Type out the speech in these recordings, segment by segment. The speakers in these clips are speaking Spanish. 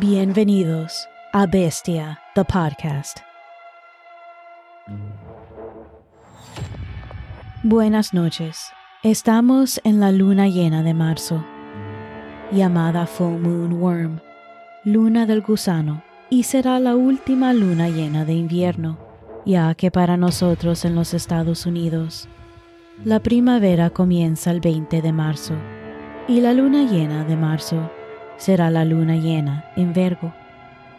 Bienvenidos a Bestia, the podcast. Buenas noches. Estamos en la luna llena de marzo, llamada Full Moon Worm, luna del gusano, y será la última luna llena de invierno, ya que para nosotros en los Estados Unidos, la primavera comienza el 20 de marzo, y la luna llena de marzo será la luna llena en Virgo.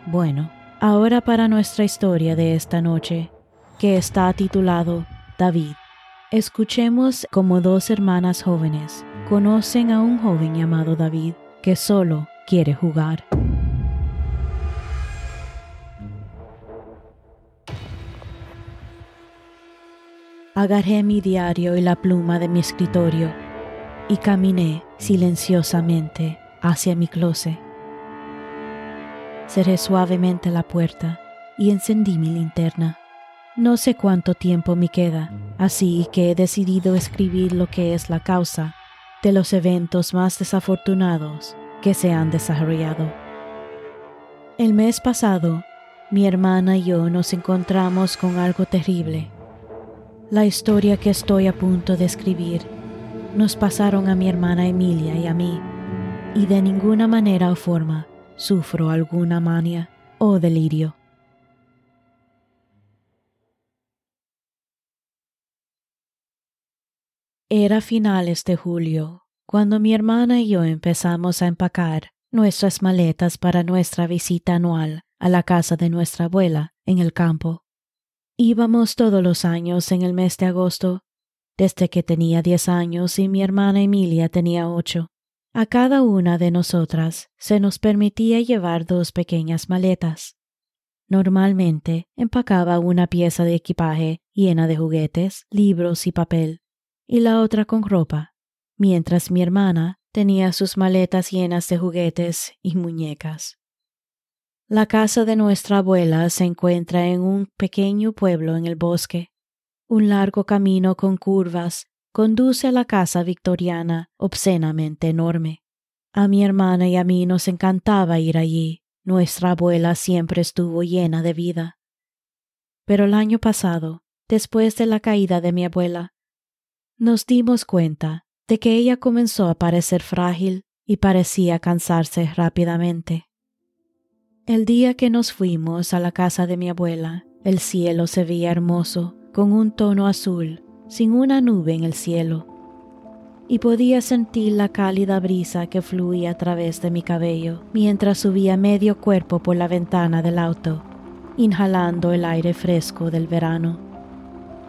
Bueno, ahora para nuestra historia de esta noche, que está titulado David. Escuchemos cómo dos hermanas jóvenes conocen a un joven llamado David que solo quiere jugar. Agarré mi diario y la pluma de mi escritorio y caminé silenciosamente hacia mi closet. Cerré suavemente la puerta y encendí mi linterna. No sé cuánto tiempo me queda, así que he decidido escribir lo que es la causa de los eventos más desafortunados que se han desarrollado. El mes pasado, mi hermana y yo nos encontramos con algo terrible. La historia que estoy a punto de escribir nos pasaron a mi hermana Emilia y a mí y de ninguna manera o forma sufro alguna mania o delirio. Era finales de julio cuando mi hermana y yo empezamos a empacar nuestras maletas para nuestra visita anual a la casa de nuestra abuela en el campo. Íbamos todos los años en el mes de agosto, desde que tenía diez años y mi hermana Emilia tenía ocho. A cada una de nosotras se nos permitía llevar dos pequeñas maletas. Normalmente empacaba una pieza de equipaje llena de juguetes, libros y papel, y la otra con ropa, mientras mi hermana tenía sus maletas llenas de juguetes y muñecas. La casa de nuestra abuela se encuentra en un pequeño pueblo en el bosque. Un largo camino con curvas conduce a la casa victoriana obscenamente enorme. A mi hermana y a mí nos encantaba ir allí. Nuestra abuela siempre estuvo llena de vida. Pero el año pasado, después de la caída de mi abuela, nos dimos cuenta de que ella comenzó a parecer frágil y parecía cansarse rápidamente. El día que nos fuimos a la casa de mi abuela, el cielo se veía hermoso, con un tono azul sin una nube en el cielo, y podía sentir la cálida brisa que fluía a través de mi cabello mientras subía medio cuerpo por la ventana del auto, inhalando el aire fresco del verano.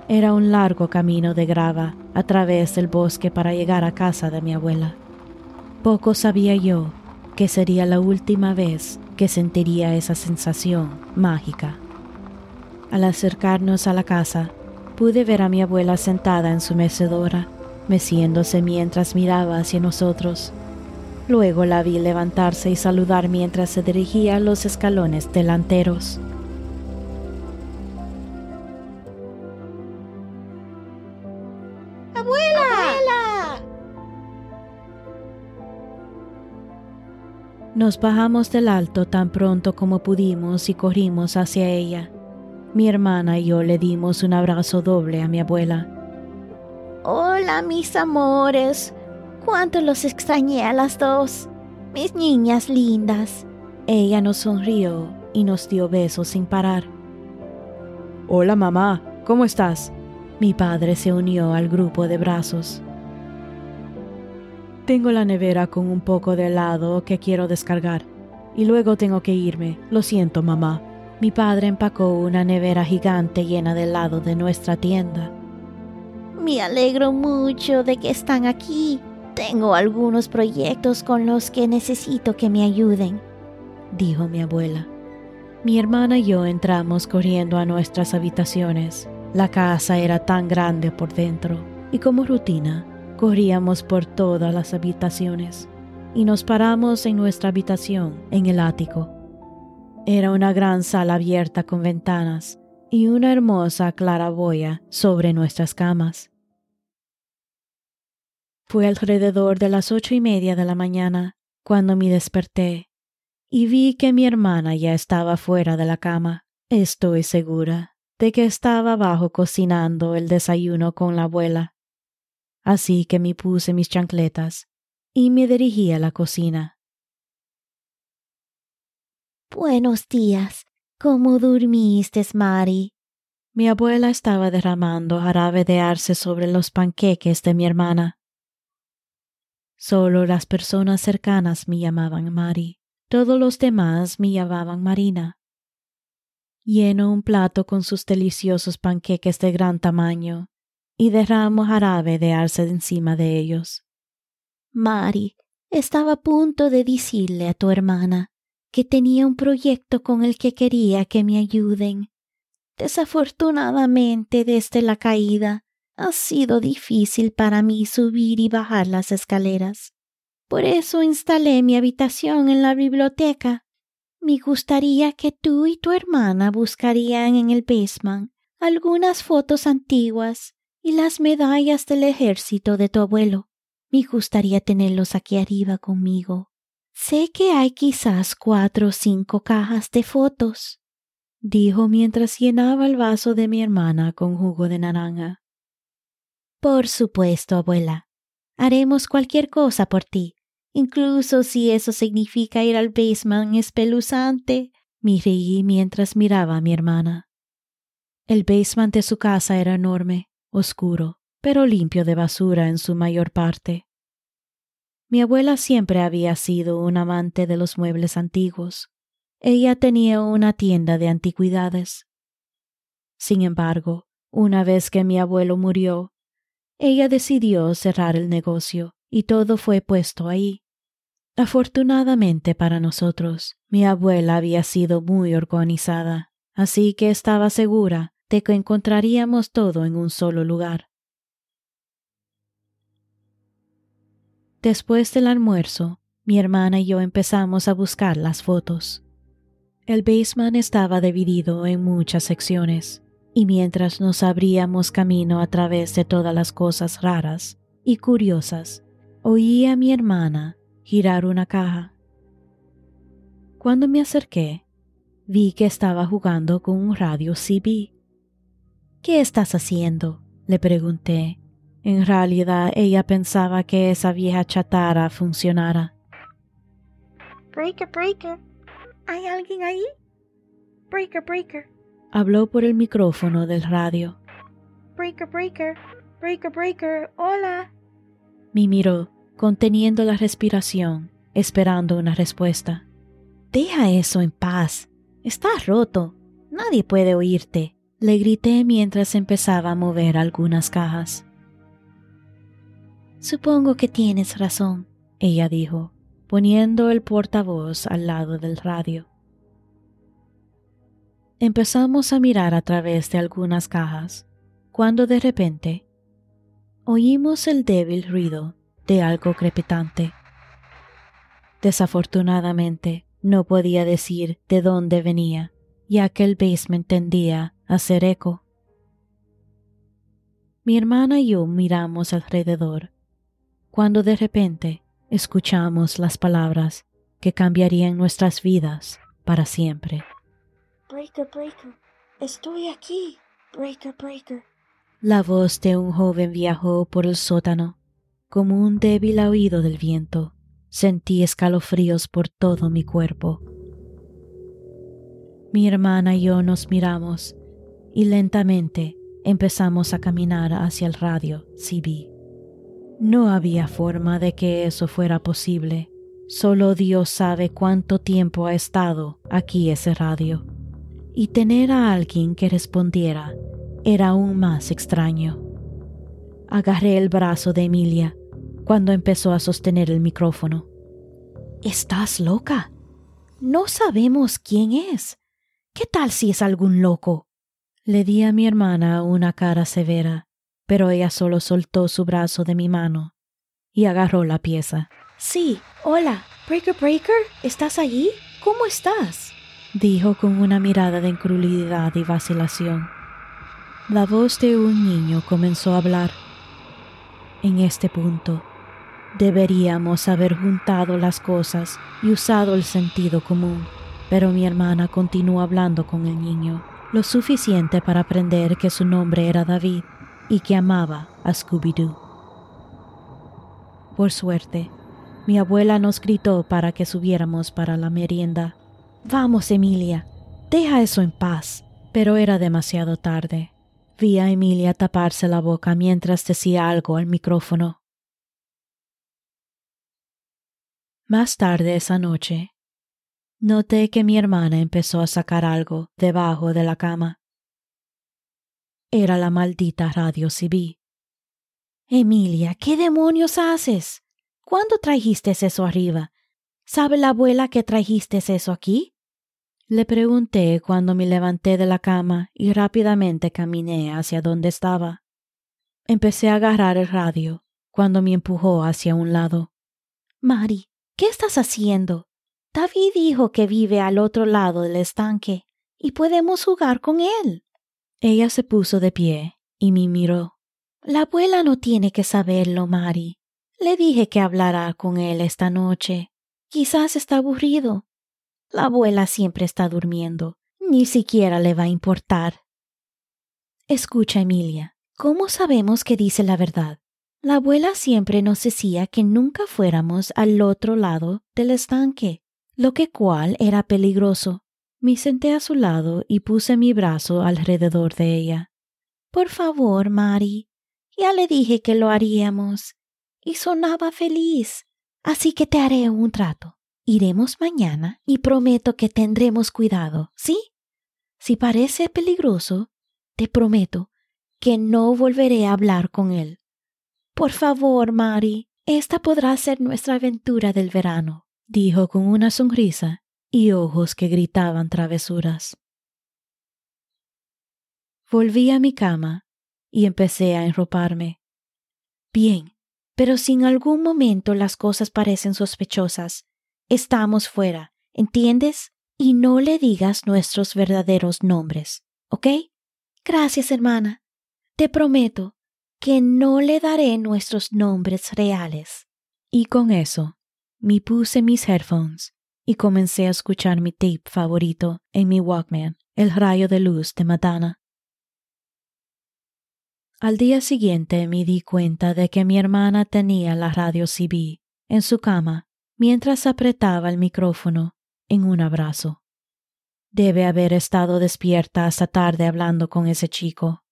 Era un largo camino de grava a través del bosque para llegar a casa de mi abuela. Poco sabía yo que sería la última vez que sentiría esa sensación mágica. Al acercarnos a la casa, pude ver a mi abuela sentada en su mecedora, meciéndose mientras miraba hacia nosotros. Luego la vi levantarse y saludar mientras se dirigía a los escalones delanteros. ¡Abuela! ¡Abuela! Nos bajamos del alto tan pronto como pudimos y corrimos hacia ella. Mi hermana y yo le dimos un abrazo doble a mi abuela. Hola, mis amores. Cuánto los extrañé a las dos. Mis niñas lindas. Ella nos sonrió y nos dio besos sin parar. Hola, mamá. ¿Cómo estás? Mi padre se unió al grupo de brazos. Tengo la nevera con un poco de helado que quiero descargar. Y luego tengo que irme. Lo siento, mamá. Mi padre empacó una nevera gigante llena de helado de nuestra tienda. Me alegro mucho de que están aquí. Tengo algunos proyectos con los que necesito que me ayuden, dijo mi abuela. Mi hermana y yo entramos corriendo a nuestras habitaciones. La casa era tan grande por dentro y como rutina corríamos por todas las habitaciones y nos paramos en nuestra habitación en el ático. Era una gran sala abierta con ventanas y una hermosa claraboya sobre nuestras camas. Fue alrededor de las ocho y media de la mañana cuando me desperté y vi que mi hermana ya estaba fuera de la cama. Estoy segura de que estaba abajo cocinando el desayuno con la abuela. Así que me puse mis chancletas y me dirigí a la cocina. Buenos días. ¿Cómo durmiste, Mari? Mi abuela estaba derramando jarabe de arce sobre los panqueques de mi hermana. Solo las personas cercanas me llamaban Mari. Todos los demás me llamaban Marina. Lleno un plato con sus deliciosos panqueques de gran tamaño y derramo jarabe de arce encima de ellos. Mari, estaba a punto de decirle a tu hermana que tenía un proyecto con el que quería que me ayuden. Desafortunadamente, desde la caída, ha sido difícil para mí subir y bajar las escaleras. Por eso instalé mi habitación en la biblioteca. Me gustaría que tú y tu hermana buscarían en el basement algunas fotos antiguas y las medallas del ejército de tu abuelo. Me gustaría tenerlos aquí arriba conmigo. Sé que hay quizás cuatro o cinco cajas de fotos, dijo mientras llenaba el vaso de mi hermana con jugo de naranja. Por supuesto, abuela. Haremos cualquier cosa por ti, incluso si eso significa ir al basement espeluzante. Me reí mientras miraba a mi hermana. El basement de su casa era enorme, oscuro, pero limpio de basura en su mayor parte. Mi abuela siempre había sido un amante de los muebles antiguos. Ella tenía una tienda de antigüedades. Sin embargo, una vez que mi abuelo murió, ella decidió cerrar el negocio y todo fue puesto ahí. Afortunadamente para nosotros, mi abuela había sido muy organizada, así que estaba segura de que encontraríamos todo en un solo lugar. Después del almuerzo, mi hermana y yo empezamos a buscar las fotos. El basement estaba dividido en muchas secciones y mientras nos abríamos camino a través de todas las cosas raras y curiosas, oí a mi hermana girar una caja. Cuando me acerqué, vi que estaba jugando con un radio CB. ¿Qué estás haciendo? le pregunté. En realidad ella pensaba que esa vieja chatara funcionara. Breaker, breaker. ¿Hay alguien ahí? Breaker, breaker. Habló por el micrófono del radio. Breaker, breaker, breaker, breaker, hola. Me miró, conteniendo la respiración, esperando una respuesta. Deja eso en paz. Estás roto. Nadie puede oírte. Le grité mientras empezaba a mover algunas cajas. Supongo que tienes razón, ella dijo, poniendo el portavoz al lado del radio. Empezamos a mirar a través de algunas cajas, cuando de repente oímos el débil ruido de algo crepitante. Desafortunadamente, no podía decir de dónde venía, ya que el basement tendía a ser eco. Mi hermana y yo miramos alrededor, cuando de repente escuchamos las palabras que cambiarían nuestras vidas para siempre. Breaker, breaker, estoy aquí. Breaker, breaker. La voz de un joven viajó por el sótano. Como un débil oído del viento, sentí escalofríos por todo mi cuerpo. Mi hermana y yo nos miramos y lentamente empezamos a caminar hacia el radio CB. No había forma de que eso fuera posible. Solo Dios sabe cuánto tiempo ha estado aquí ese radio y tener a alguien que respondiera era aún más extraño. Agarré el brazo de Emilia cuando empezó a sostener el micrófono. ¿Estás loca? No sabemos quién es. ¿Qué tal si es algún loco? Le di a mi hermana una cara severa, pero ella solo soltó su brazo de mi mano y agarró la pieza. Sí, hola, Breaker Breaker, ¿estás allí? ¿Cómo estás? dijo con una mirada de incredulidad y vacilación. La voz de un niño comenzó a hablar. En este punto, Deberíamos haber juntado las cosas y usado el sentido común, pero mi hermana continuó hablando con el niño, lo suficiente para aprender que su nombre era David y que amaba a Scooby-Doo. Por suerte, mi abuela nos gritó para que subiéramos para la merienda. Vamos, Emilia, deja eso en paz. Pero era demasiado tarde. Vi a Emilia taparse la boca mientras decía algo al micrófono. Más tarde esa noche, noté que mi hermana empezó a sacar algo debajo de la cama. Era la maldita radio CB. Emilia, ¿qué demonios haces? ¿Cuándo trajiste eso arriba? ¿Sabe la abuela que trajiste eso aquí? Le pregunté cuando me levanté de la cama y rápidamente caminé hacia donde estaba. Empecé a agarrar el radio cuando me empujó hacia un lado. Mari, ¿qué estás haciendo? David dijo que vive al otro lado del estanque y podemos jugar con él. Ella se puso de pie y me miró. La abuela no tiene que saberlo, Mari. Le dije que hablará con él esta noche. Quizás está aburrido. La abuela siempre está durmiendo. Ni siquiera le va a importar. Escucha, Emilia. ¿Cómo sabemos que dice la verdad? La abuela siempre nos decía que nunca fuéramos al otro lado del estanque, lo que cual era peligroso. Me senté a su lado y puse mi brazo alrededor de ella. Por favor, Mari. Ya le dije que lo haríamos. Y sonaba feliz. Así que te haré un trato. Iremos mañana y prometo que tendremos cuidado, ¿sí? Si parece peligroso, te prometo que no volveré a hablar con él. Por favor, Mari, esta podrá ser nuestra aventura del verano, dijo con una sonrisa y ojos que gritaban travesuras. Volví a mi cama y empecé a enroparme. Bien, pero si en algún momento las cosas parecen sospechosas, estamos fuera, ¿entiendes? Y no le digas nuestros verdaderos nombres, ¿ok? Gracias, hermana. Te prometo que no le daré nuestros nombres reales. Y con eso, me puse mis headphones y comencé a escuchar mi tape favorito en mi Walkman, El rayo de luz de Madonna. Al día siguiente me di cuenta de que mi hermana tenía la radio CB en su cama mientras apretaba el micrófono en un abrazo. Debe haber estado despierta hasta tarde hablando con ese chico.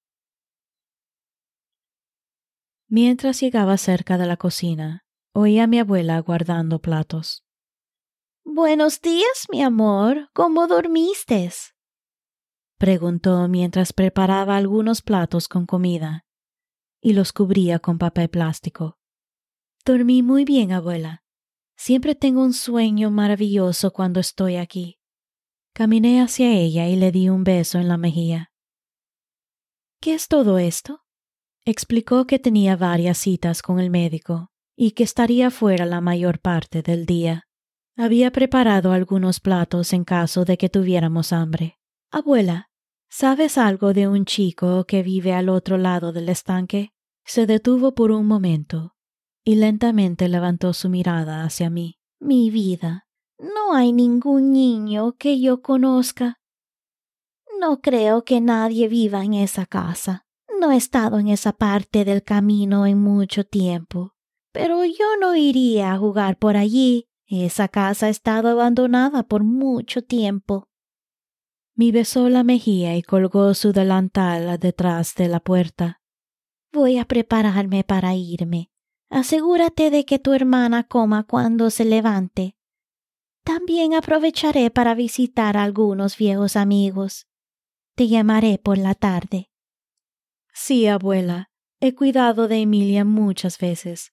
Mientras llegaba cerca de la cocina, oí a mi abuela guardando platos. Buenos días, mi amor. ¿Cómo dormiste? preguntó mientras preparaba algunos platos con comida y los cubría con papel plástico. Dormí muy bien, abuela. Siempre tengo un sueño maravilloso cuando estoy aquí. Caminé hacia ella y le di un beso en la mejilla. ¿Qué es todo esto? Explicó que tenía varias citas con el médico y que estaría fuera la mayor parte del día. Había preparado algunos platos en caso de que tuviéramos hambre. Abuela, ¿sabes algo de un chico que vive al otro lado del estanque? Se detuvo por un momento y lentamente levantó su mirada hacia mí. Mi vida, no hay ningún niño que yo conozca. No creo que nadie viva en esa casa. No he estado en esa parte del camino en mucho tiempo. Pero yo no iría a jugar por allí. Esa casa ha estado abandonada por mucho tiempo. Me besó la mejilla y colgó su delantal detrás de la puerta. Voy a prepararme para irme. Asegúrate de que tu hermana coma cuando se levante. También aprovecharé para visitar a algunos viejos amigos. Te llamaré por la tarde. Sí, abuela. He cuidado de Emilia muchas veces.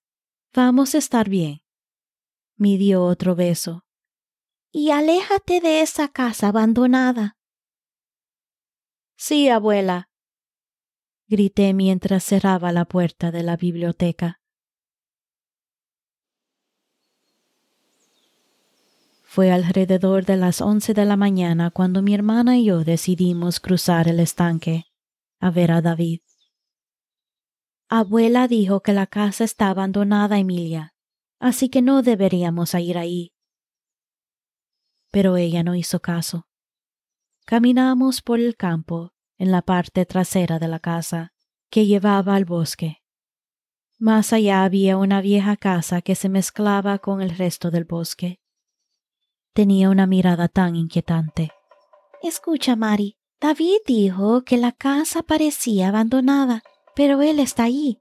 Vamos a estar bien. Me dio otro beso. Y aléjate de esa casa abandonada. Sí, abuela. Grité mientras cerraba la puerta de la biblioteca. Fue alrededor de las once de la mañana cuando mi hermana y yo decidimos cruzar el estanque a ver a David. Abuela dijo que la casa está abandonada, Emilia. Así que no deberíamos ir ahí. Pero ella no hizo caso. Caminamos por el campo en la parte trasera de la casa que llevaba al bosque. Más allá había una vieja casa que se mezclaba con el resto del bosque. Tenía una mirada tan inquietante. Escucha, Mari, David dijo que la casa parecía abandonada, pero él está ahí.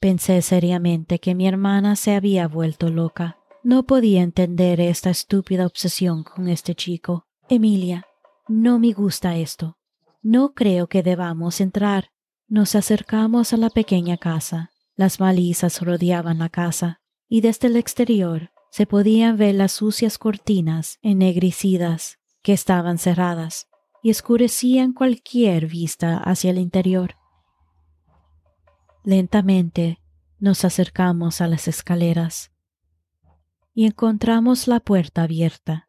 Pensé seriamente que mi hermana se había vuelto loca. No podía entender esta estúpida obsesión con este chico. Emilia, no me gusta esto. No creo que debamos entrar. Nos acercamos a la pequeña casa. Las balizas rodeaban la casa, y desde el exterior se podían ver las sucias cortinas ennegrecidas que estaban cerradas y escurecían cualquier vista hacia el interior. Lentamente nos acercamos a las escaleras y encontramos la puerta abierta.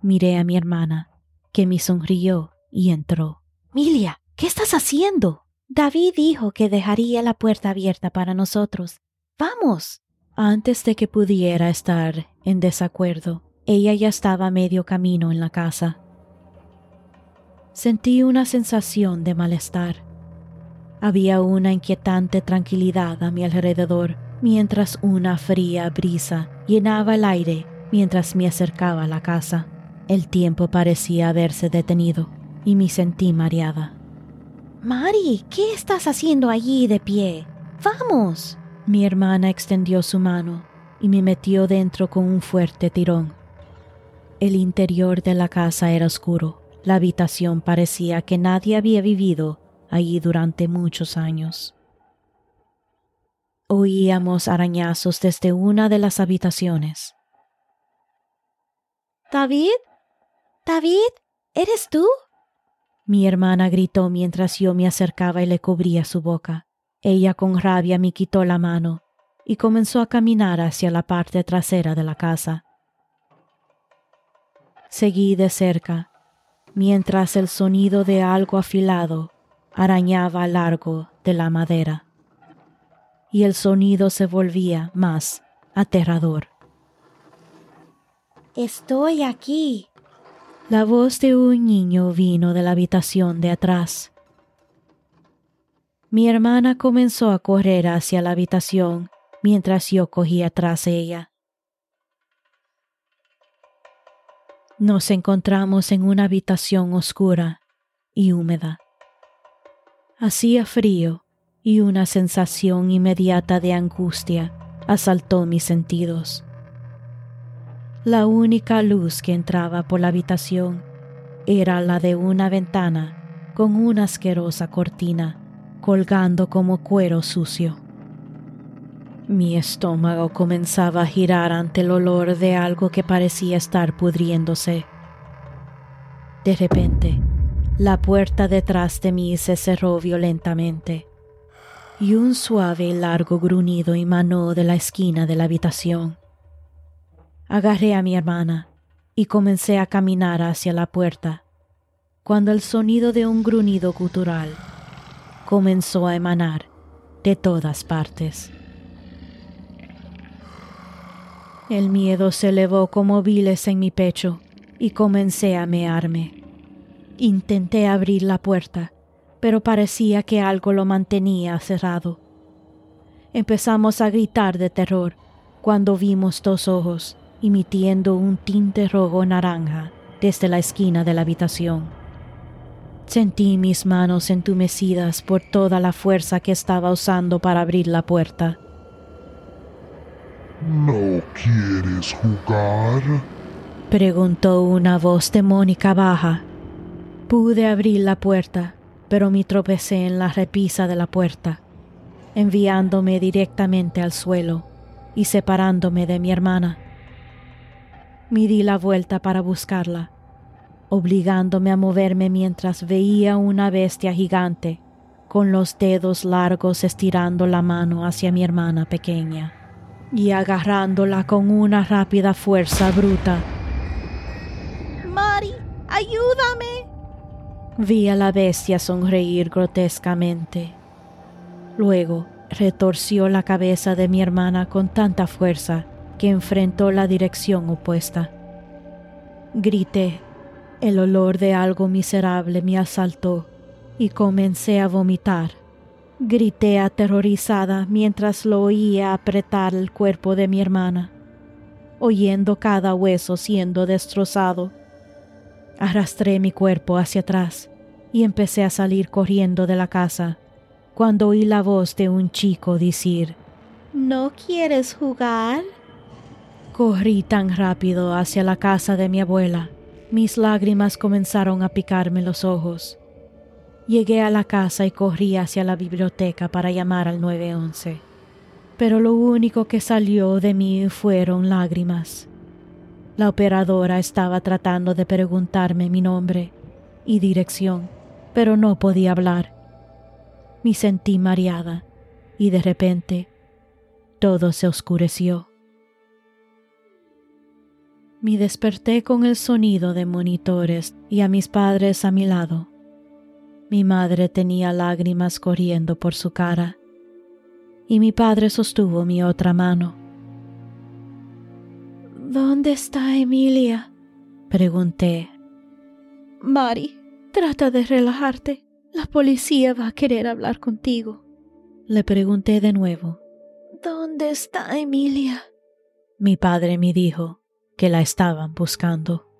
Miré a mi hermana, que me sonrió y entró. Milia, ¿qué estás haciendo? David dijo que dejaría la puerta abierta para nosotros. Vamos. Antes de que pudiera estar en desacuerdo, ella ya estaba medio camino en la casa. Sentí una sensación de malestar. Había una inquietante tranquilidad a mi alrededor mientras una fría brisa llenaba el aire mientras me acercaba a la casa. El tiempo parecía haberse detenido y me sentí mareada. Mari, ¿qué estás haciendo allí de pie? Vamos. Mi hermana extendió su mano y me metió dentro con un fuerte tirón. El interior de la casa era oscuro. La habitación parecía que nadie había vivido allí durante muchos años. Oíamos arañazos desde una de las habitaciones. David, David, ¿eres tú? Mi hermana gritó mientras yo me acercaba y le cubría su boca. Ella con rabia me quitó la mano y comenzó a caminar hacia la parte trasera de la casa. Seguí de cerca, mientras el sonido de algo afilado arañaba a largo de la madera, y el sonido se volvía más aterrador. Estoy aquí. La voz de un niño vino de la habitación de atrás. Mi hermana comenzó a correr hacia la habitación mientras yo cogía tras ella. Nos encontramos en una habitación oscura y húmeda. Hacía frío y una sensación inmediata de angustia asaltó mis sentidos. La única luz que entraba por la habitación era la de una ventana con una asquerosa cortina colgando como cuero sucio. Mi estómago comenzaba a girar ante el olor de algo que parecía estar pudriéndose. De repente, la puerta detrás de mí se cerró violentamente y un suave y largo gruñido emanó de la esquina de la habitación. Agarré a mi hermana y comencé a caminar hacia la puerta, cuando el sonido de un gruñido gutural comenzó a emanar de todas partes. El miedo se elevó como viles en mi pecho y comencé a mearme. Intenté abrir la puerta, pero parecía que algo lo mantenía cerrado. Empezamos a gritar de terror cuando vimos dos ojos emitiendo un tinte rojo naranja desde la esquina de la habitación. Sentí mis manos entumecidas por toda la fuerza que estaba usando para abrir la puerta. ¿No quieres jugar? Preguntó una voz demónica baja. Pude abrir la puerta, pero me tropecé en la repisa de la puerta, enviándome directamente al suelo y separándome de mi hermana. Me di la vuelta para buscarla obligándome a moverme mientras veía una bestia gigante con los dedos largos estirando la mano hacia mi hermana pequeña y agarrándola con una rápida fuerza bruta. Mari, ayúdame. Vi a la bestia sonreír grotescamente. Luego retorció la cabeza de mi hermana con tanta fuerza que enfrentó la dirección opuesta. Grité. El olor de algo miserable me asaltó y comencé a vomitar. Grité aterrorizada mientras lo oía apretar el cuerpo de mi hermana, oyendo cada hueso siendo destrozado. Arrastré mi cuerpo hacia atrás y empecé a salir corriendo de la casa cuando oí la voz de un chico decir, ¿No quieres jugar? Corrí tan rápido hacia la casa de mi abuela, mis lágrimas comenzaron a picarme los ojos. Llegué a la casa y corrí hacia la biblioteca para llamar al 911, pero lo único que salió de mí fueron lágrimas. La operadora estaba tratando de preguntarme mi nombre y dirección, pero no podía hablar. Me sentí mareada y de repente todo se oscureció. Me desperté con el sonido de monitores y a mis padres a mi lado. Mi madre tenía lágrimas corriendo por su cara y mi padre sostuvo mi otra mano. ¿Dónde está Emilia? Pregunté. Mari, trata de relajarte. La policía va a querer hablar contigo. Le pregunté de nuevo. ¿Dónde está Emilia? Mi padre me dijo que la estaban buscando.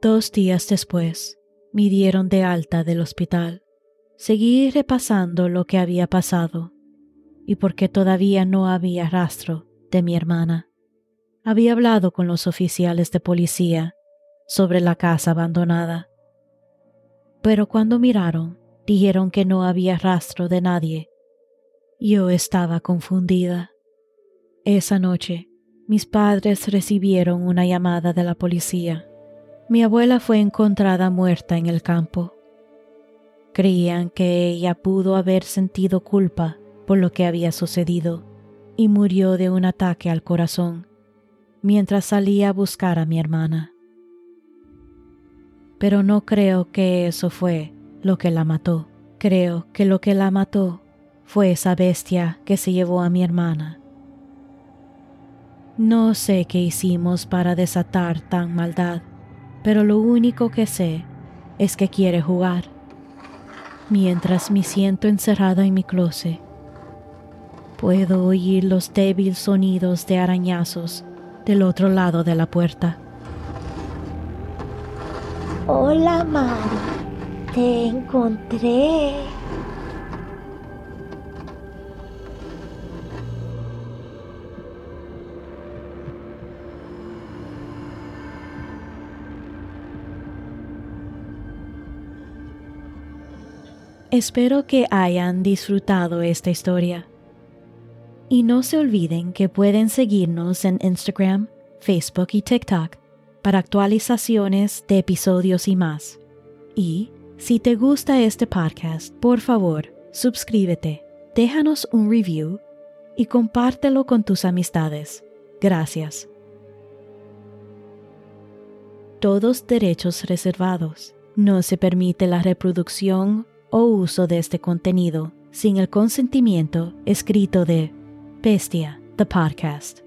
Dos días después, me dieron de alta del hospital. Seguí repasando lo que había pasado y porque todavía no había rastro de mi hermana. Había hablado con los oficiales de policía sobre la casa abandonada, pero cuando miraron dijeron que no había rastro de nadie. Yo estaba confundida. Esa noche, mis padres recibieron una llamada de la policía. Mi abuela fue encontrada muerta en el campo. Creían que ella pudo haber sentido culpa por lo que había sucedido y murió de un ataque al corazón mientras salía a buscar a mi hermana. Pero no creo que eso fue lo que la mató. Creo que lo que la mató fue esa bestia que se llevó a mi hermana no sé qué hicimos para desatar tan maldad, pero lo único que sé es que quiere jugar. Mientras me siento encerrada en mi closet, puedo oír los débiles sonidos de arañazos del otro lado de la puerta. Hola, Mari. Te encontré. Espero que hayan disfrutado esta historia. Y no se olviden que pueden seguirnos en Instagram, Facebook y TikTok para actualizaciones de episodios y más. Y si te gusta este podcast, por favor, suscríbete, déjanos un review y compártelo con tus amistades. Gracias. Todos derechos reservados. No se permite la reproducción o uso de este contenido sin el consentimiento escrito de Bestia, the podcast.